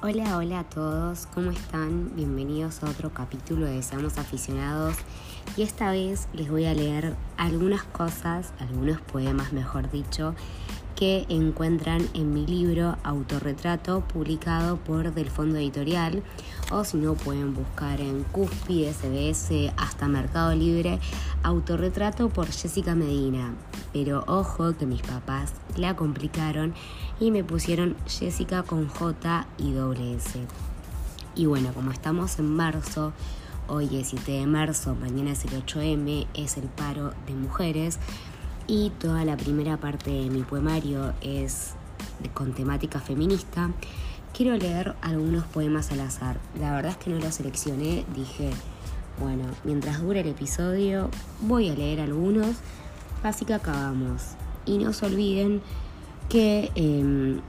Hola, hola a todos, ¿cómo están? Bienvenidos a otro capítulo de Seamos Aficionados y esta vez les voy a leer algunas cosas, algunos poemas mejor dicho, que encuentran en mi libro Autorretrato publicado por Del Fondo Editorial o si no pueden buscar en Cúspide, SBS, hasta Mercado Libre Autorretrato por Jessica Medina. Pero ojo que mis papás la complicaron y me pusieron Jessica con J y doble S. Y bueno, como estamos en marzo, hoy es 7 de marzo, mañana es el 8M, es el paro de mujeres y toda la primera parte de mi poemario es con temática feminista. Quiero leer algunos poemas al azar. La verdad es que no los seleccioné, dije, bueno, mientras dure el episodio voy a leer algunos, así que acabamos. Y no se olviden que em,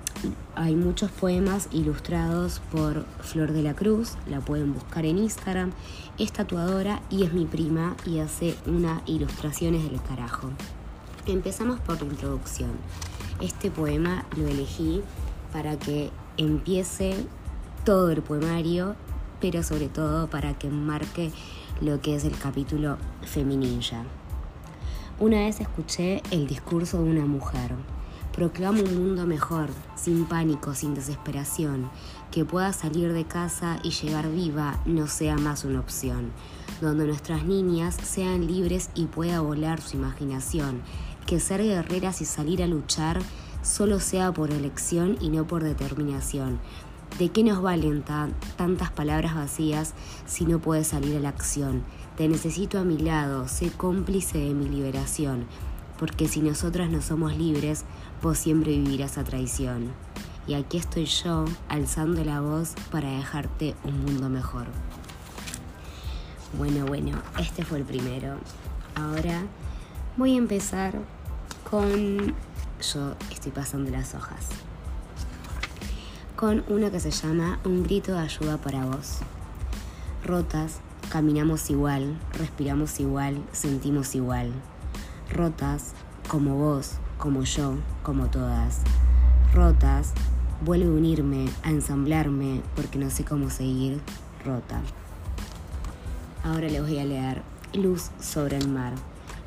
hay muchos poemas ilustrados por Flor de la Cruz, la pueden buscar en Instagram, es tatuadora y es mi prima y hace unas ilustraciones del carajo. Empezamos por la introducción. Este poema lo elegí para que empiece todo el poemario, pero sobre todo para que marque lo que es el capítulo feminilla. Una vez escuché el discurso de una mujer Proclamo un mundo mejor, sin pánico, sin desesperación, que pueda salir de casa y llegar viva no sea más una opción, donde nuestras niñas sean libres y pueda volar su imaginación, que ser guerreras y salir a luchar solo sea por elección y no por determinación. ¿De qué nos valen tantas palabras vacías si no puedes salir a la acción? Te necesito a mi lado, sé cómplice de mi liberación porque si nosotras no somos libres, vos siempre vivirás a traición. Y aquí estoy yo, alzando la voz para dejarte un mundo mejor. Bueno, bueno, este fue el primero. Ahora voy a empezar con... Yo estoy pasando las hojas. Con una que se llama Un grito de ayuda para vos. Rotas, caminamos igual, respiramos igual, sentimos igual rotas, como vos, como yo, como todas. Rotas, vuelve a unirme, a ensamblarme, porque no sé cómo seguir rota. Ahora les voy a leer Luz sobre el mar.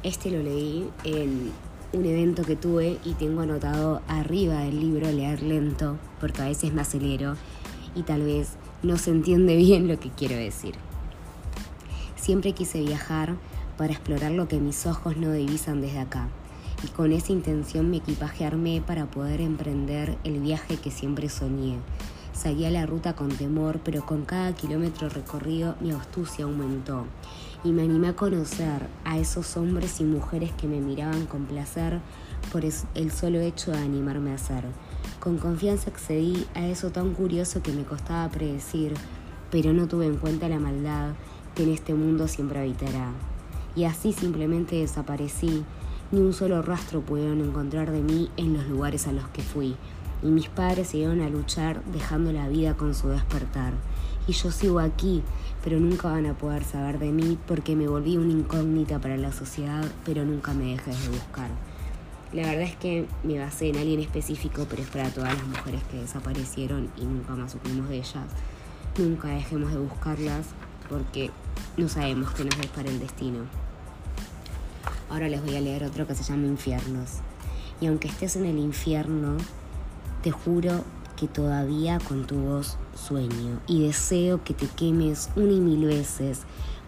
Este lo leí en un evento que tuve y tengo anotado arriba del libro leer lento, porque a veces me acelero y tal vez no se entiende bien lo que quiero decir. Siempre quise viajar para explorar lo que mis ojos no divisan desde acá. Y con esa intención me equipaje armé para poder emprender el viaje que siempre soñé. Seguí a la ruta con temor, pero con cada kilómetro recorrido mi astucia aumentó. Y me animé a conocer a esos hombres y mujeres que me miraban con placer por el solo hecho de animarme a ser. Con confianza accedí a eso tan curioso que me costaba predecir, pero no tuve en cuenta la maldad que en este mundo siempre habitará y así simplemente desaparecí. Ni un solo rastro pudieron encontrar de mí en los lugares a los que fui. Y mis padres siguieron a luchar dejando la vida con su despertar. Y yo sigo aquí, pero nunca van a poder saber de mí porque me volví una incógnita para la sociedad, pero nunca me dejes de buscar. La verdad es que me basé en alguien específico, pero es para todas las mujeres que desaparecieron y nunca más supimos de ellas. Nunca dejemos de buscarlas porque no sabemos qué nos para el destino. Ahora les voy a leer otro que se llama Infiernos. Y aunque estés en el infierno, te juro que todavía con tu voz sueño y deseo que te quemes una y mil veces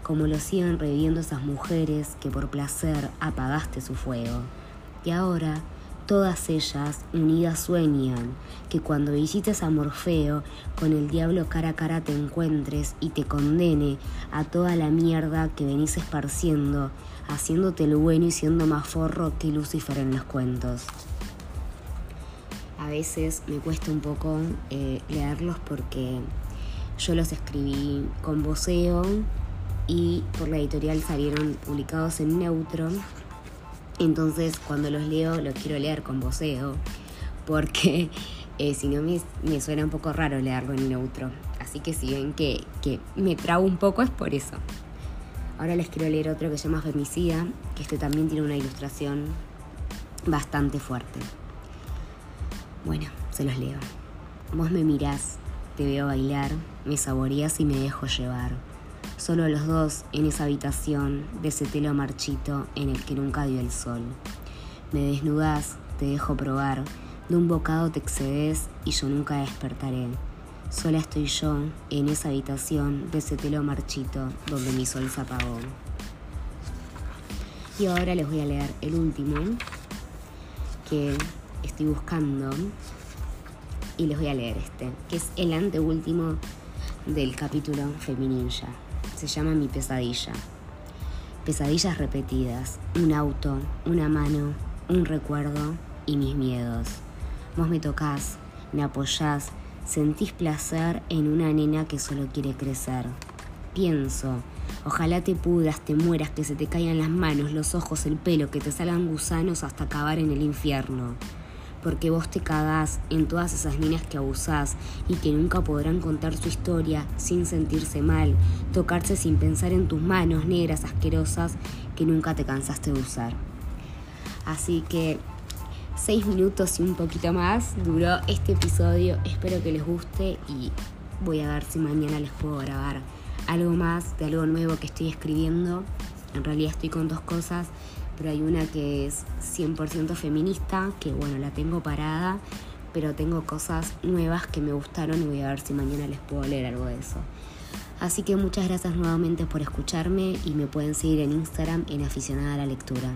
como lo siguen reviviendo esas mujeres que por placer apagaste su fuego. Y ahora Todas ellas unidas sueñan que cuando visites a Morfeo, con el diablo cara a cara te encuentres y te condene a toda la mierda que venís esparciendo, haciéndote el bueno y siendo más forro que Lucifer en los cuentos. A veces me cuesta un poco eh, leerlos porque yo los escribí con voceo y por la editorial salieron publicados en neutro entonces cuando los leo los quiero leer con voceo porque eh, si no me, suena un poco raro leerlo en neutro. Así que si ven que, que me trago un poco es por eso. Ahora les quiero leer otro que se llama Femicida, que este también tiene una ilustración bastante fuerte. Bueno, se los leo. Vos me mirás te veo bailar, me saboreas y me dejo llevar. Solo los dos en esa habitación de ese telo marchito en el que nunca dio el sol. Me desnudas, te dejo probar, de un bocado te excedes y yo nunca despertaré. Sola estoy yo en esa habitación de ese telo marchito donde mi sol se apagó. Y ahora les voy a leer el último que estoy buscando y les voy a leer este, que es el anteúltimo del capítulo Femininja. Se llama Mi pesadilla. Pesadillas repetidas, un auto, una mano, un recuerdo y mis miedos. Vos me tocas, me apoyás, sentís placer en una nena que solo quiere crecer. Pienso, ojalá te pudras, te mueras, que se te caigan las manos, los ojos, el pelo, que te salgan gusanos hasta acabar en el infierno porque vos te cagás en todas esas niñas que abusás y que nunca podrán contar su historia sin sentirse mal, tocarse sin pensar en tus manos negras asquerosas que nunca te cansaste de usar. Así que seis minutos y un poquito más duró este episodio, espero que les guste y voy a ver si mañana les puedo grabar algo más de algo nuevo que estoy escribiendo. En realidad estoy con dos cosas pero hay una que es 100% feminista, que bueno, la tengo parada, pero tengo cosas nuevas que me gustaron y voy a ver si mañana les puedo leer algo de eso. Así que muchas gracias nuevamente por escucharme y me pueden seguir en Instagram en aficionada a la lectura.